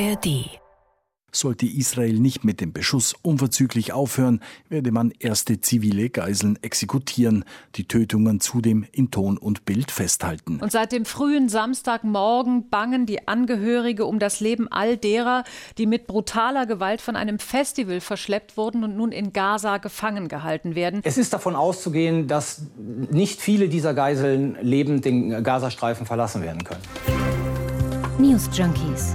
ARD sollte Israel nicht mit dem Beschuss unverzüglich aufhören, werde man erste zivile Geiseln exekutieren, die Tötungen zudem in Ton und Bild festhalten. Und seit dem frühen Samstagmorgen bangen die Angehörige um das Leben all derer, die mit brutaler Gewalt von einem Festival verschleppt wurden und nun in Gaza gefangen gehalten werden. Es ist davon auszugehen, dass nicht viele dieser Geiseln lebend den Gazastreifen verlassen werden können. News Junkies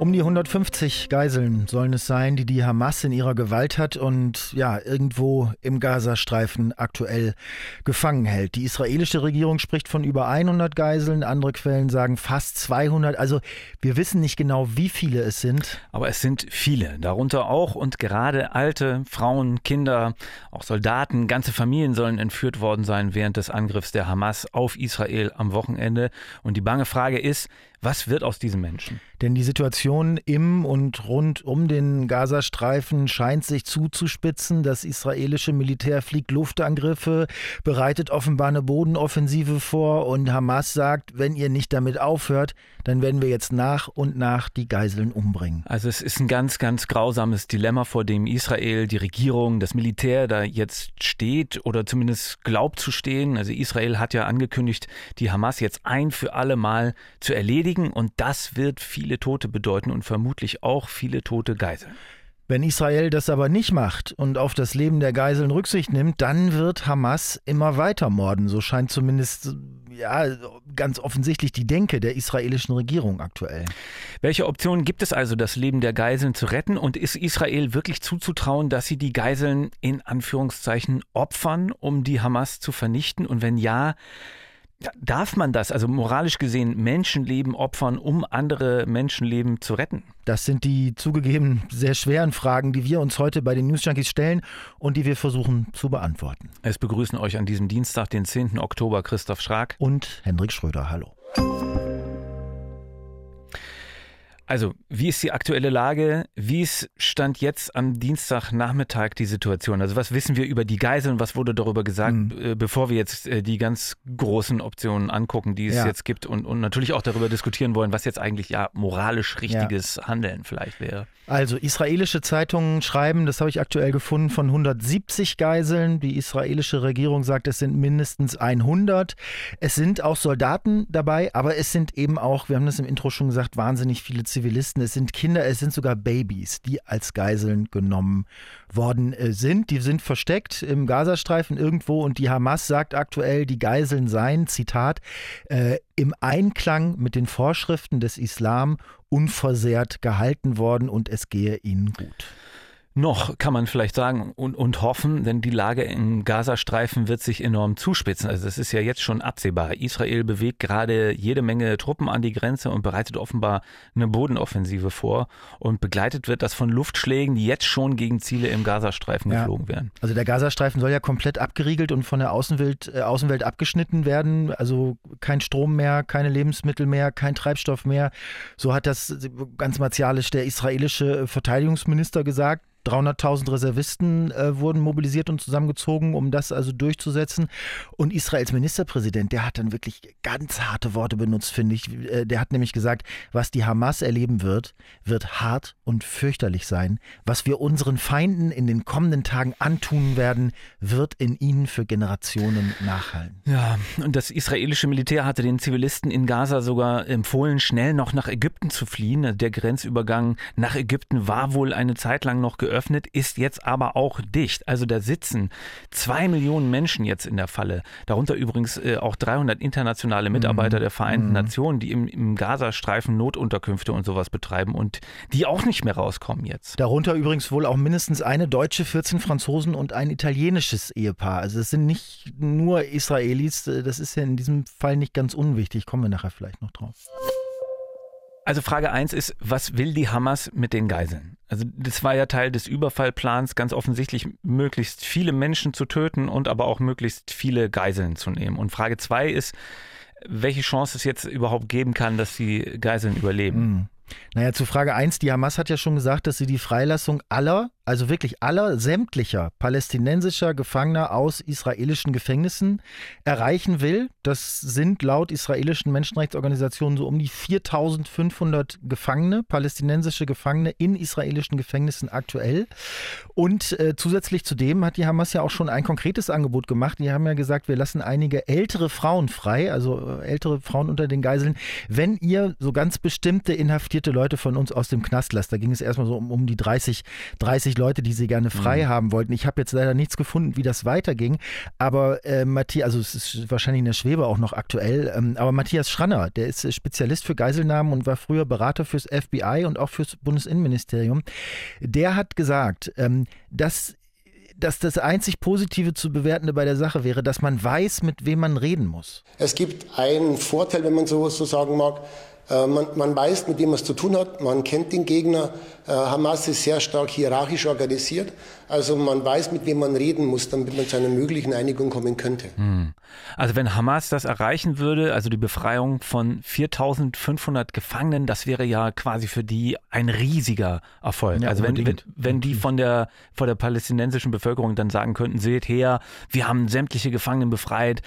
Um die 150 Geiseln sollen es sein, die die Hamas in ihrer Gewalt hat und ja, irgendwo im Gazastreifen aktuell gefangen hält. Die israelische Regierung spricht von über 100 Geiseln, andere Quellen sagen fast 200. Also wir wissen nicht genau, wie viele es sind. Aber es sind viele, darunter auch und gerade alte, Frauen, Kinder, auch Soldaten, ganze Familien sollen entführt worden sein während des Angriffs der Hamas auf Israel am Wochenende. Und die bange Frage ist, was wird aus diesen Menschen? Denn die Situation im und rund um den Gazastreifen scheint sich zuzuspitzen. Das israelische Militär fliegt Luftangriffe, bereitet offenbar eine Bodenoffensive vor und Hamas sagt, wenn ihr nicht damit aufhört, dann werden wir jetzt nach und nach die Geiseln umbringen. Also es ist ein ganz, ganz grausames Dilemma, vor dem Israel, die Regierung, das Militär da jetzt steht oder zumindest glaubt zu stehen. Also Israel hat ja angekündigt, die Hamas jetzt ein für alle Mal zu erledigen erledigen und das wird viele Tote bedeuten und vermutlich auch viele tote Geiseln. Wenn Israel das aber nicht macht und auf das Leben der Geiseln Rücksicht nimmt, dann wird Hamas immer weiter morden. So scheint zumindest ja ganz offensichtlich die Denke der israelischen Regierung aktuell. Welche Optionen gibt es also, das Leben der Geiseln zu retten? Und ist Israel wirklich zuzutrauen, dass sie die Geiseln in Anführungszeichen opfern, um die Hamas zu vernichten? Und wenn ja, Darf man das, also moralisch gesehen, Menschenleben opfern, um andere Menschenleben zu retten? Das sind die zugegeben sehr schweren Fragen, die wir uns heute bei den News Junkies stellen und die wir versuchen zu beantworten. Es begrüßen euch an diesem Dienstag, den 10. Oktober, Christoph Schrag und Hendrik Schröder. Hallo. Also, wie ist die aktuelle Lage? Wie ist Stand jetzt am Dienstagnachmittag die Situation? Also, was wissen wir über die Geiseln? Was wurde darüber gesagt, mhm. bevor wir jetzt äh, die ganz großen Optionen angucken, die es ja. jetzt gibt und, und natürlich auch darüber diskutieren wollen, was jetzt eigentlich ja moralisch richtiges ja. Handeln vielleicht wäre? Also, israelische Zeitungen schreiben, das habe ich aktuell gefunden, von 170 Geiseln. Die israelische Regierung sagt, es sind mindestens 100. Es sind auch Soldaten dabei, aber es sind eben auch, wir haben das im Intro schon gesagt, wahnsinnig viele Zivilisten. Zivilisten, es sind Kinder, es sind sogar Babys, die als Geiseln genommen worden äh, sind. Die sind versteckt im Gazastreifen irgendwo und die Hamas sagt aktuell, die Geiseln seien, Zitat, äh, im Einklang mit den Vorschriften des Islam unversehrt gehalten worden und es gehe ihnen gut noch, kann man vielleicht sagen, und, und hoffen, denn die Lage im Gazastreifen wird sich enorm zuspitzen. Also das ist ja jetzt schon absehbar. Israel bewegt gerade jede Menge Truppen an die Grenze und bereitet offenbar eine Bodenoffensive vor. Und begleitet wird das von Luftschlägen, die jetzt schon gegen Ziele im Gazastreifen ja. geflogen werden. Also der Gazastreifen soll ja komplett abgeriegelt und von der Außenwelt, äh, Außenwelt abgeschnitten werden. Also kein Strom mehr, keine Lebensmittel mehr, kein Treibstoff mehr. So hat das ganz martialisch der israelische Verteidigungsminister gesagt. 300.000 Reservisten äh, wurden mobilisiert und zusammengezogen, um das also durchzusetzen. Und Israels Ministerpräsident, der hat dann wirklich ganz harte Worte benutzt, finde ich. Äh, der hat nämlich gesagt, was die Hamas erleben wird, wird hart und fürchterlich sein. Was wir unseren Feinden in den kommenden Tagen antun werden, wird in ihnen für Generationen nachhallen. Ja, und das israelische Militär hatte den Zivilisten in Gaza sogar empfohlen, schnell noch nach Ägypten zu fliehen. Der Grenzübergang nach Ägypten war wohl eine Zeit lang noch geöffnet geöffnet, ist jetzt aber auch dicht. Also da sitzen zwei Millionen Menschen jetzt in der Falle. Darunter übrigens äh, auch 300 internationale Mitarbeiter mhm. der Vereinten mhm. Nationen, die im, im Gazastreifen Notunterkünfte und sowas betreiben und die auch nicht mehr rauskommen jetzt. Darunter übrigens wohl auch mindestens eine Deutsche, 14 Franzosen und ein italienisches Ehepaar. Also es sind nicht nur Israelis, das ist ja in diesem Fall nicht ganz unwichtig. Kommen wir nachher vielleicht noch drauf. Also Frage 1 ist, was will die Hamas mit den Geiseln? Also das war ja Teil des Überfallplans, ganz offensichtlich möglichst viele Menschen zu töten und aber auch möglichst viele Geiseln zu nehmen. Und Frage 2 ist, welche Chance es jetzt überhaupt geben kann, dass die Geiseln überleben. Mhm. Naja, zu Frage 1, die Hamas hat ja schon gesagt, dass sie die Freilassung aller also wirklich aller sämtlicher palästinensischer Gefangener aus israelischen Gefängnissen erreichen will. Das sind laut israelischen Menschenrechtsorganisationen so um die 4500 Gefangene, palästinensische Gefangene in israelischen Gefängnissen aktuell. Und äh, zusätzlich zu dem hat die Hamas ja auch schon ein konkretes Angebot gemacht. Die haben ja gesagt, wir lassen einige ältere Frauen frei, also äh, ältere Frauen unter den Geiseln, wenn ihr so ganz bestimmte inhaftierte Leute von uns aus dem Knast lasst. Da ging es erstmal so um, um die 30, 30 Leute, die sie gerne frei mhm. haben wollten. Ich habe jetzt leider nichts gefunden, wie das weiterging. Aber äh, Matthias, also es ist wahrscheinlich in der Schwebe auch noch aktuell, ähm, aber Matthias Schranner, der ist Spezialist für Geiselnahmen und war früher Berater fürs FBI und auch fürs Bundesinnenministerium. Der hat gesagt, ähm, dass dass das einzig Positive zu bewertende bei der Sache wäre, dass man weiß, mit wem man reden muss. Es gibt einen Vorteil, wenn man so, so sagen mag. Äh, man, man, weiß, mit wem man es zu tun hat, man kennt den Gegner. Äh, Hamas ist sehr stark hierarchisch organisiert, also man weiß, mit wem man reden muss, damit man zu einer möglichen Einigung kommen könnte. Hm. Also wenn Hamas das erreichen würde, also die Befreiung von 4500 Gefangenen, das wäre ja quasi für die ein riesiger Erfolg. Ja, also wenn, wenn, wenn die von der, von der palästinensischen Bevölkerung dann sagen könnten, seht her, wir haben sämtliche Gefangenen befreit,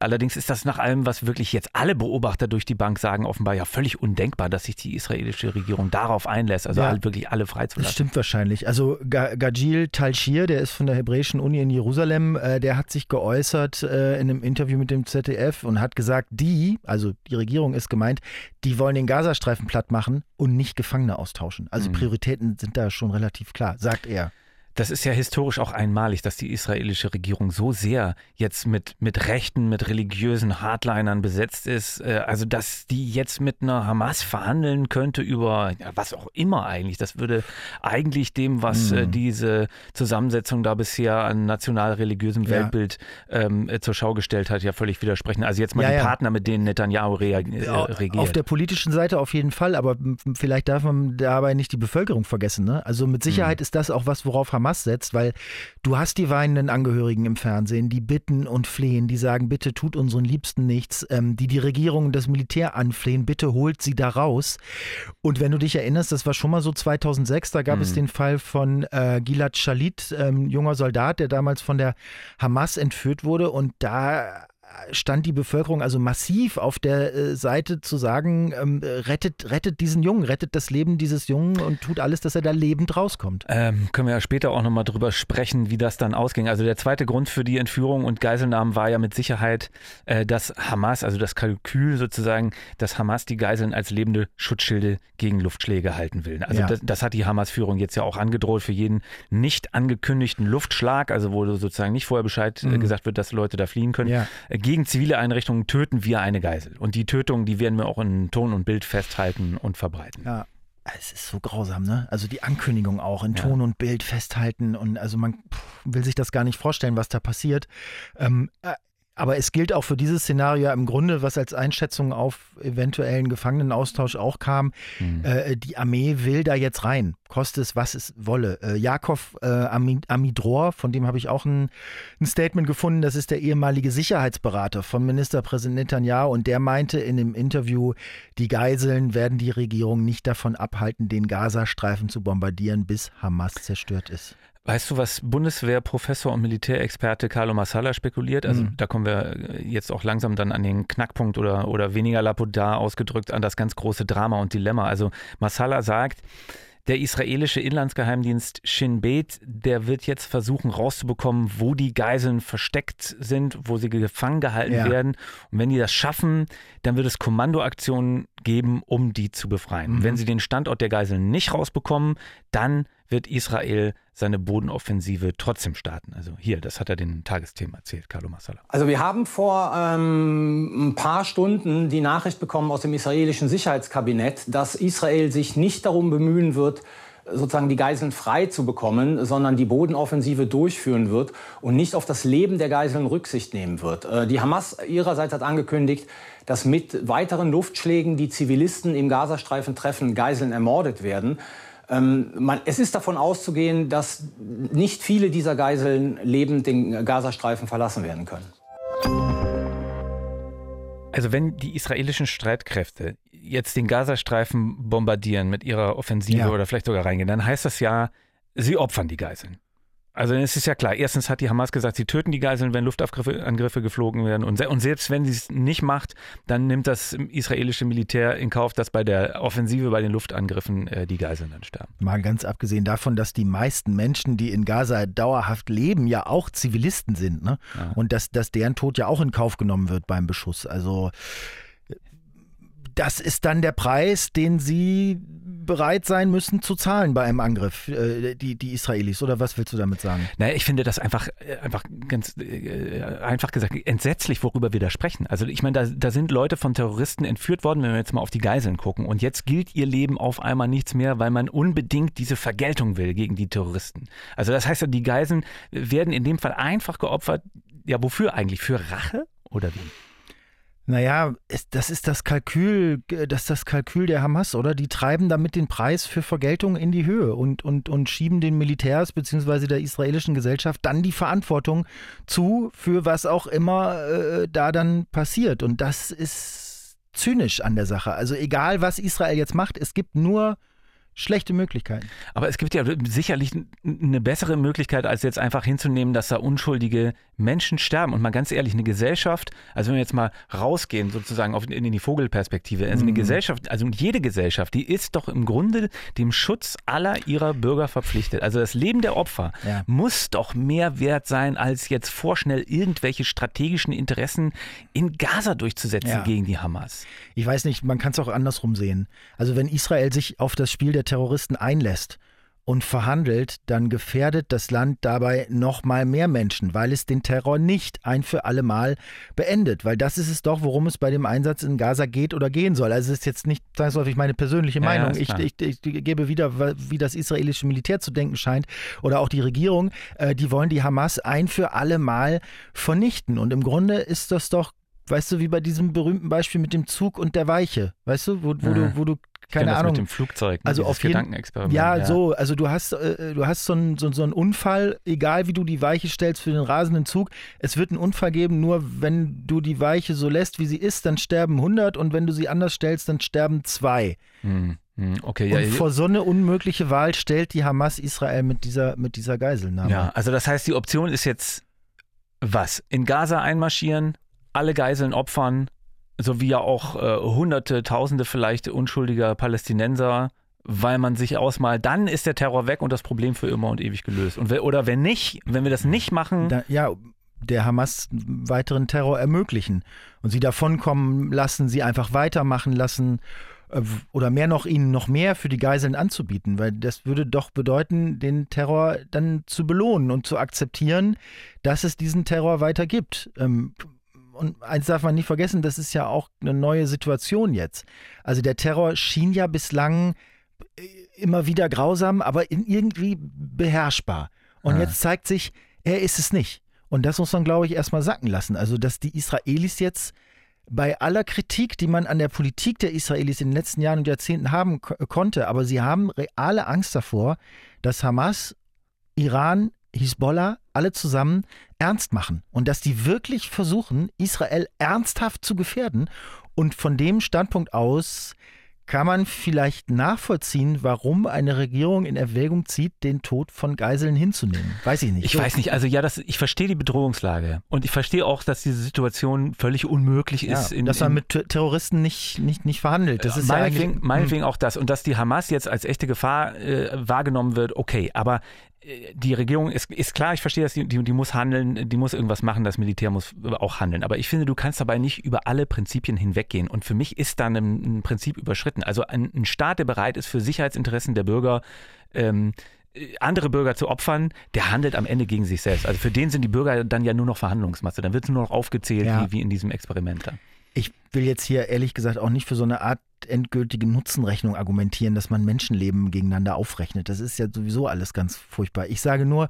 Allerdings ist das nach allem, was wirklich jetzt alle Beobachter durch die Bank sagen, offenbar ja völlig undenkbar, dass sich die israelische Regierung darauf einlässt, also ja, halt wirklich alle freizulassen. Das stimmt wahrscheinlich. Also Gajil Talshir, der ist von der Hebräischen Uni in Jerusalem, äh, der hat sich geäußert äh, in einem Interview mit dem ZDF und hat gesagt, die, also die Regierung ist gemeint, die wollen den Gazastreifen platt machen und nicht Gefangene austauschen. Also mhm. Prioritäten sind da schon relativ klar, sagt er. Das ist ja historisch auch einmalig, dass die israelische Regierung so sehr jetzt mit, mit Rechten, mit religiösen Hardlinern besetzt ist. Äh, also, dass die jetzt mit einer Hamas verhandeln könnte über ja, was auch immer eigentlich. Das würde eigentlich dem, was mhm. diese Zusammensetzung da bisher an national-religiösem Weltbild ja. ähm, äh, zur Schau gestellt hat, ja völlig widersprechen. Also jetzt mal ja, die Partner, mit denen Netanyahu rea äh, regiert. Auf der politischen Seite auf jeden Fall, aber vielleicht darf man dabei nicht die Bevölkerung vergessen. Ne? Also mit Sicherheit mhm. ist das auch was, worauf Hamas Hamas setzt, weil du hast die weinenden Angehörigen im Fernsehen, die bitten und flehen, die sagen, bitte tut unseren Liebsten nichts, ähm, die die Regierung und das Militär anflehen, bitte holt sie da raus. Und wenn du dich erinnerst, das war schon mal so 2006, da gab mhm. es den Fall von äh, Gilad Shalit, ähm, junger Soldat, der damals von der Hamas entführt wurde und da stand die Bevölkerung also massiv auf der äh, Seite zu sagen, ähm, rettet, rettet diesen Jungen, rettet das Leben dieses Jungen und tut alles, dass er da lebend rauskommt. Ähm, können wir ja später auch nochmal drüber sprechen, wie das dann ausging. Also der zweite Grund für die Entführung und Geiselnahmen war ja mit Sicherheit, äh, dass Hamas, also das Kalkül sozusagen, dass Hamas die Geiseln als lebende Schutzschilde gegen Luftschläge halten will. Also ja. das, das, hat die Hamas-Führung jetzt ja auch angedroht für jeden nicht angekündigten Luftschlag, also wo sozusagen nicht vorher Bescheid äh, mhm. gesagt wird, dass Leute da fliehen können. Ja gegen zivile Einrichtungen töten wir eine Geisel. Und die Tötung, die werden wir auch in Ton und Bild festhalten und verbreiten. Ja. Es ist so grausam, ne? Also die Ankündigung auch in Ton ja. und Bild festhalten und also man will sich das gar nicht vorstellen, was da passiert. Ähm, äh, aber es gilt auch für dieses Szenario im Grunde, was als Einschätzung auf eventuellen Gefangenenaustausch auch kam. Mhm. Äh, die Armee will da jetzt rein, koste es, was es wolle. Äh, Jakov äh, Amidror, von dem habe ich auch ein, ein, Statement gefunden, das ist der ehemalige Sicherheitsberater von Ministerpräsident Netanyahu und der meinte in dem Interview, die Geiseln werden die Regierung nicht davon abhalten, den Gazastreifen zu bombardieren, bis Hamas zerstört ist. Weißt du, was Bundeswehrprofessor und Militärexperte Carlo Massala spekuliert? Also mhm. da kommen wir jetzt auch langsam dann an den Knackpunkt oder, oder weniger lapidar ausgedrückt an das ganz große Drama und Dilemma. Also Massala sagt, der israelische Inlandsgeheimdienst Shin Bet, der wird jetzt versuchen rauszubekommen, wo die Geiseln versteckt sind, wo sie gefangen gehalten ja. werden. Und wenn die das schaffen, dann wird es Kommandoaktionen geben, um die zu befreien. Mhm. Wenn sie den Standort der Geiseln nicht rausbekommen, dann wird Israel seine Bodenoffensive trotzdem starten. Also hier, das hat er den Tagesthemen erzählt, Carlo Massala. Also wir haben vor ähm, ein paar Stunden die Nachricht bekommen aus dem israelischen Sicherheitskabinett, dass Israel sich nicht darum bemühen wird, sozusagen die Geiseln frei zu bekommen, sondern die Bodenoffensive durchführen wird und nicht auf das Leben der Geiseln Rücksicht nehmen wird. Äh, die Hamas ihrerseits hat angekündigt, dass mit weiteren Luftschlägen die Zivilisten im Gazastreifen treffen, Geiseln ermordet werden. Ähm, man, es ist davon auszugehen, dass nicht viele dieser Geiseln lebend den Gazastreifen verlassen werden können. Also wenn die israelischen Streitkräfte jetzt den Gazastreifen bombardieren mit ihrer Offensive ja. oder vielleicht sogar reingehen, dann heißt das ja, sie opfern die Geiseln. Also es ist ja klar, erstens hat die Hamas gesagt, sie töten die Geiseln, wenn Luftangriffe geflogen werden. Und, und selbst wenn sie es nicht macht, dann nimmt das israelische Militär in Kauf, dass bei der Offensive, bei den Luftangriffen äh, die Geiseln dann sterben. Mal ganz abgesehen davon, dass die meisten Menschen, die in Gaza dauerhaft leben, ja auch Zivilisten sind. Ne? Ja. Und dass, dass deren Tod ja auch in Kauf genommen wird beim Beschuss. Also das ist dann der Preis, den sie bereit sein müssen zu zahlen bei einem Angriff, äh, die, die Israelis. Oder was willst du damit sagen? Naja, ich finde das einfach, äh, einfach ganz äh, einfach gesagt entsetzlich, worüber wir da sprechen. Also ich meine, da, da sind Leute von Terroristen entführt worden, wenn wir jetzt mal auf die Geiseln gucken. Und jetzt gilt ihr Leben auf einmal nichts mehr, weil man unbedingt diese Vergeltung will gegen die Terroristen. Also das heißt, die Geiseln werden in dem Fall einfach geopfert. Ja, wofür eigentlich? Für Rache oder wie? Naja, das ist das Kalkül, das ist das Kalkül der Hamas, oder? Die treiben damit den Preis für Vergeltung in die Höhe und, und, und schieben den Militärs bzw. der israelischen Gesellschaft dann die Verantwortung zu, für was auch immer äh, da dann passiert. Und das ist zynisch an der Sache. Also egal, was Israel jetzt macht, es gibt nur schlechte Möglichkeiten. Aber es gibt ja sicherlich eine bessere Möglichkeit, als jetzt einfach hinzunehmen, dass da unschuldige Menschen sterben. Und mal ganz ehrlich, eine Gesellschaft, also wenn wir jetzt mal rausgehen, sozusagen auf, in die Vogelperspektive, also eine mhm. Gesellschaft, also jede Gesellschaft, die ist doch im Grunde dem Schutz aller ihrer Bürger verpflichtet. Also das Leben der Opfer ja. muss doch mehr wert sein, als jetzt vorschnell irgendwelche strategischen Interessen in Gaza durchzusetzen ja. gegen die Hamas. Ich weiß nicht, man kann es auch andersrum sehen. Also wenn Israel sich auf das Spiel der Terroristen einlässt und verhandelt, dann gefährdet das Land dabei noch mal mehr Menschen, weil es den Terror nicht ein für alle Mal beendet. Weil das ist es doch, worum es bei dem Einsatz in Gaza geht oder gehen soll. Also es ist jetzt nicht zwangsläufig meine persönliche Meinung. Ja, ich, ich, ich, gebe wieder, wie das israelische Militär zu denken scheint oder auch die Regierung. Äh, die wollen die Hamas ein für alle Mal vernichten. Und im Grunde ist das doch weißt du, wie bei diesem berühmten Beispiel mit dem Zug und der Weiche, weißt du, wo, wo ja. du, wo du keine Ahnung. mit dem Flugzeug, ne, also auf jeden, ja, ja, so, also du hast, äh, du hast so einen, so, so einen Unfall, egal wie du die Weiche stellst für den rasenden Zug, es wird einen Unfall geben, nur wenn du die Weiche so lässt, wie sie ist, dann sterben 100 und wenn du sie anders stellst, dann sterben zwei. Hm. hm okay, ja. Und vor so eine unmögliche Wahl stellt die Hamas Israel mit dieser, mit dieser Geiselnahme. Ja, also das heißt, die Option ist jetzt was? In Gaza einmarschieren, alle Geiseln opfern, sowie ja auch äh, Hunderte, Tausende vielleicht unschuldiger Palästinenser, weil man sich ausmalt, dann ist der Terror weg und das Problem für immer und ewig gelöst. Und oder wenn nicht, wenn wir das nicht machen. Da, ja, der Hamas weiteren Terror ermöglichen und sie davonkommen lassen, sie einfach weitermachen lassen äh, oder mehr noch ihnen noch mehr für die Geiseln anzubieten, weil das würde doch bedeuten, den Terror dann zu belohnen und zu akzeptieren, dass es diesen Terror weiter gibt. Ähm, und eins darf man nicht vergessen, das ist ja auch eine neue Situation jetzt. Also der Terror schien ja bislang äh, immer wieder grausam, aber irgendwie beherrschbar. Und ah. jetzt zeigt sich, er ist es nicht. Und das muss man, glaube ich, erstmal sacken lassen. Also, dass die Israelis jetzt bei aller Kritik, die man an der Politik der Israelis in den letzten Jahren und Jahrzehnten haben konnte, aber sie haben reale Angst davor, dass Hamas, Iran, Hisbollah alle zusammen ernst machen und dass die wirklich versuchen, Israel ernsthaft zu gefährden. Und von dem Standpunkt aus kann man vielleicht nachvollziehen, warum eine Regierung in Erwägung zieht, den Tod von Geiseln hinzunehmen. Weiß ich nicht. Ich weiß nicht. Also ja, das, ich verstehe die Bedrohungslage und ich verstehe auch, dass diese Situation völlig unmöglich ist. Ja, in, dass man in, mit Terroristen nicht, nicht, nicht verhandelt. Das ist meinetwegen, ja meinetwegen hm. auch das. Und dass die Hamas jetzt als echte Gefahr äh, wahrgenommen wird, okay. Aber die Regierung ist, ist klar, ich verstehe das, die, die, die, muss handeln, die muss irgendwas machen, das Militär muss auch handeln. Aber ich finde, du kannst dabei nicht über alle Prinzipien hinweggehen. Und für mich ist dann ein, ein Prinzip überschritten. Also ein, ein, Staat, der bereit ist, für Sicherheitsinteressen der Bürger ähm, andere Bürger zu opfern, der handelt am Ende gegen sich selbst. Also für den sind die Bürger dann ja nur noch Verhandlungsmasse. Dann wird es nur noch aufgezählt, ja. wie, wie in diesem Experiment da. Ich will jetzt hier ehrlich gesagt auch nicht für so eine Art endgültige Nutzenrechnung argumentieren, dass man Menschenleben gegeneinander aufrechnet. Das ist ja sowieso alles ganz furchtbar. Ich sage nur,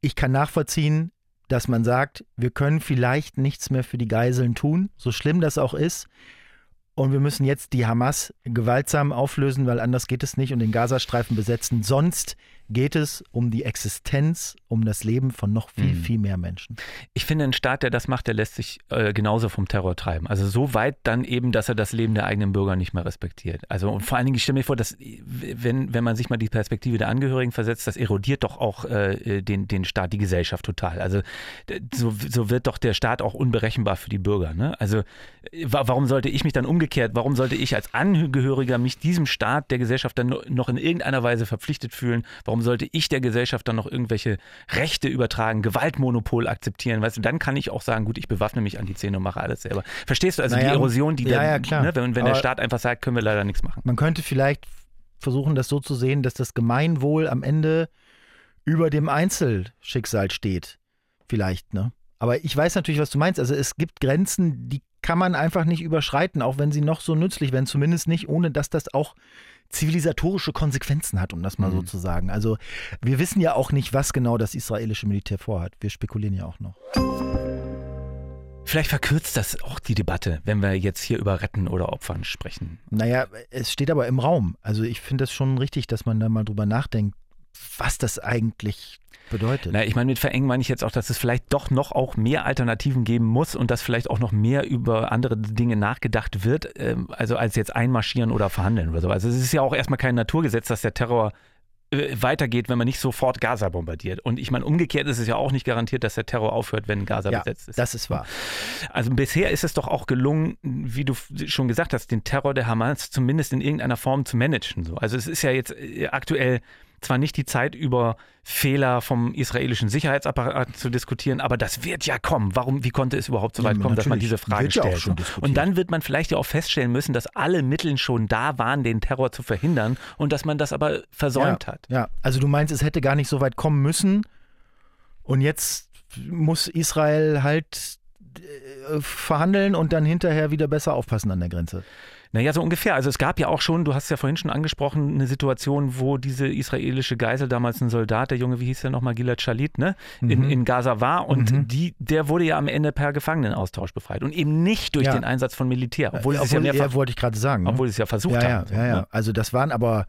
ich kann nachvollziehen, dass man sagt, wir können vielleicht nichts mehr für die Geiseln tun, so schlimm das auch ist. Und wir müssen jetzt die Hamas gewaltsam auflösen, weil anders geht es nicht und den Gazastreifen besetzen. Sonst geht es um die Existenz, um das Leben von noch viel, mhm. viel mehr Menschen. Ich finde, ein Staat, der das macht, der lässt sich äh, genauso vom Terror treiben. Also so weit dann eben, dass er das Leben der eigenen Bürger nicht mehr respektiert. Also und vor allen Dingen, ich stelle mir vor, dass wenn, wenn man sich mal die Perspektive der Angehörigen versetzt, das erodiert doch auch äh, den, den Staat, die Gesellschaft total. Also so, so wird doch der Staat auch unberechenbar für die Bürger. Ne? Also warum sollte ich mich dann umgekehrt, warum sollte ich als Angehöriger mich diesem Staat der Gesellschaft dann noch in irgendeiner Weise verpflichtet fühlen? Warum sollte ich der Gesellschaft dann noch irgendwelche Rechte übertragen, Gewaltmonopol akzeptieren? Weißt du, dann kann ich auch sagen, gut, ich bewaffne mich an die Zähne und mache alles selber. Verstehst du also naja, die Erosion, die ja, dann, ja, klar. Ne, wenn, wenn der Staat einfach sagt, können wir leider nichts machen. Man könnte vielleicht versuchen, das so zu sehen, dass das Gemeinwohl am Ende über dem Einzelschicksal steht. Vielleicht, ne? Aber ich weiß natürlich, was du meinst. Also es gibt Grenzen, die kann man einfach nicht überschreiten, auch wenn sie noch so nützlich wären. Zumindest nicht, ohne dass das auch zivilisatorische Konsequenzen hat, um das mal mhm. so zu sagen. Also wir wissen ja auch nicht, was genau das israelische Militär vorhat. Wir spekulieren ja auch noch. Vielleicht verkürzt das auch die Debatte, wenn wir jetzt hier über Retten oder Opfern sprechen. Naja, es steht aber im Raum. Also ich finde es schon richtig, dass man da mal drüber nachdenkt, was das eigentlich bedeutet. Na, ich meine, mit verengen meine ich jetzt auch, dass es vielleicht doch noch auch mehr Alternativen geben muss und dass vielleicht auch noch mehr über andere Dinge nachgedacht wird, ähm, also als jetzt einmarschieren oder verhandeln oder so. Also es ist ja auch erstmal kein Naturgesetz, dass der Terror äh, weitergeht, wenn man nicht sofort Gaza bombardiert. Und ich meine, umgekehrt ist es ja auch nicht garantiert, dass der Terror aufhört, wenn Gaza ja, besetzt ist. Das ist wahr. Also bisher ist es doch auch gelungen, wie du schon gesagt hast, den Terror der Hamas zumindest in irgendeiner Form zu managen. So. Also es ist ja jetzt äh, aktuell zwar nicht die Zeit, über Fehler vom israelischen Sicherheitsapparat zu diskutieren, aber das wird ja kommen. Warum, wie konnte es überhaupt so weit ja, kommen, dass man diese Frage stellt? Und dann wird man vielleicht ja auch feststellen müssen, dass alle Mittel schon da waren, den Terror zu verhindern und dass man das aber versäumt ja, hat. Ja, also du meinst, es hätte gar nicht so weit kommen müssen und jetzt muss Israel halt äh, verhandeln und dann hinterher wieder besser aufpassen an der Grenze. Naja, so ungefähr. Also es gab ja auch schon, du hast ja vorhin schon angesprochen, eine Situation, wo diese israelische Geisel, damals ein Soldat, der Junge, wie hieß der nochmal, Gilad Shalit, ne? In, mhm. in Gaza war und mhm. die, der wurde ja am Ende per Gefangenenaustausch befreit und eben nicht durch ja. den Einsatz von Militär. Obwohl, obwohl es ja mehrfach, wollte ich gerade sagen. Ne? Obwohl es ja versucht ja, haben. Ja, ja, ja. Also das waren aber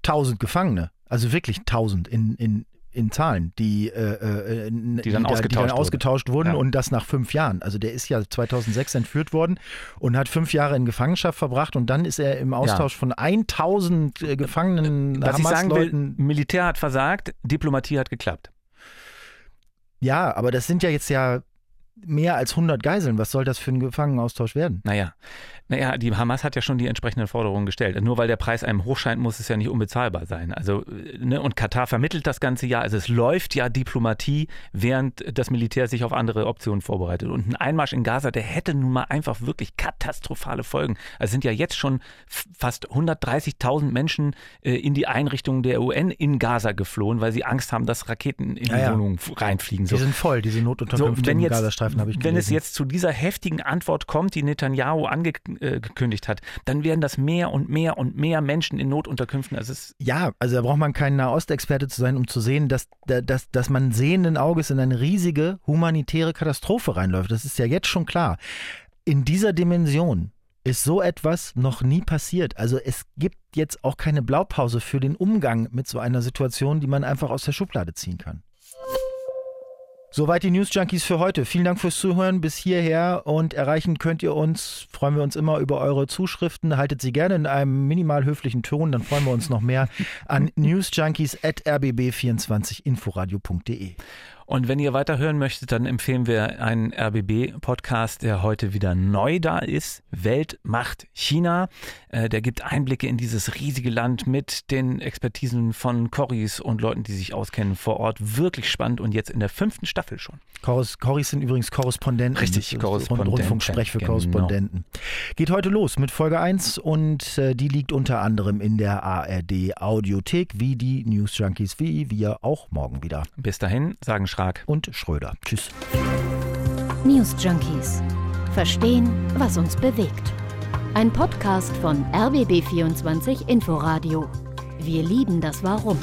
tausend Gefangene. Also wirklich tausend in, in in Zahlen, die, äh, äh die, die, dann, da, ausgetauscht, die dann ausgetauscht wurden ja. und das nach fünf Jahren. Also der ist ja 2006 entführt worden und hat fünf Jahre in Gefangenschaft verbracht und dann ist er im Austausch ja. von 1000 äh, Gefangenen. Was ich sagen will, Militär hat versagt, Diplomatie hat geklappt. Ja, aber das sind ja jetzt ja mehr als 100 Geiseln. Was soll das für ein Gefangenaustausch werden? Naja, naja, die Hamas hat ja schon die entsprechenden Forderungen gestellt. Nur weil der Preis einem hoch scheint, muss es ja nicht unbezahlbar sein. Also, ne, und Katar vermittelt das ganze Jahr. Also es läuft ja Diplomatie, während das Militär sich auf andere Optionen vorbereitet. Und ein Einmarsch in Gaza, der hätte nun mal einfach wirklich katastrophale Folgen. Also sind ja jetzt schon fast 130.000 Menschen äh, in die Einrichtungen der UN in Gaza geflohen, weil sie Angst haben, dass Raketen in ja, die Wohnungen reinfliegen. So. Die sind voll, diese Notunterkünfte so, im Gazastreifen habe ich gelesen. Wenn es jetzt zu dieser heftigen Antwort kommt, die Netanyahu angekündigt gekündigt hat, dann werden das mehr und mehr und mehr Menschen in Notunterkünften. Also es ja, also da braucht man kein Nahostexperte zu sein, um zu sehen, dass, dass, dass man sehenden Auges in eine riesige humanitäre Katastrophe reinläuft. Das ist ja jetzt schon klar. In dieser Dimension ist so etwas noch nie passiert. Also es gibt jetzt auch keine Blaupause für den Umgang mit so einer Situation, die man einfach aus der Schublade ziehen kann. Soweit die News Junkies für heute. Vielen Dank fürs Zuhören bis hierher und erreichen könnt ihr uns, freuen wir uns immer über eure Zuschriften. Haltet sie gerne in einem minimal höflichen Ton, dann freuen wir uns noch mehr an newsjunkies at rbb24inforadio.de. Und wenn ihr weiter möchtet, dann empfehlen wir einen RBB-Podcast, der heute wieder neu da ist. Welt macht China. Äh, der gibt Einblicke in dieses riesige Land mit den Expertisen von Corris und Leuten, die sich auskennen vor Ort. Wirklich spannend und jetzt in der fünften Staffel schon. Corris sind übrigens Korrespondenten. Richtig, Korrespondenten. Rundfunksprech für genau. Korrespondenten. Geht heute los mit Folge 1 und äh, die liegt unter anderem in der ARD Audiothek, wie die News Junkies, wie wir auch morgen wieder. Bis dahin sagen Schrag und Schröder. Tschüss. News Junkies. Verstehen, was uns bewegt. Ein Podcast von RBB24 Inforadio. Wir lieben das Warum.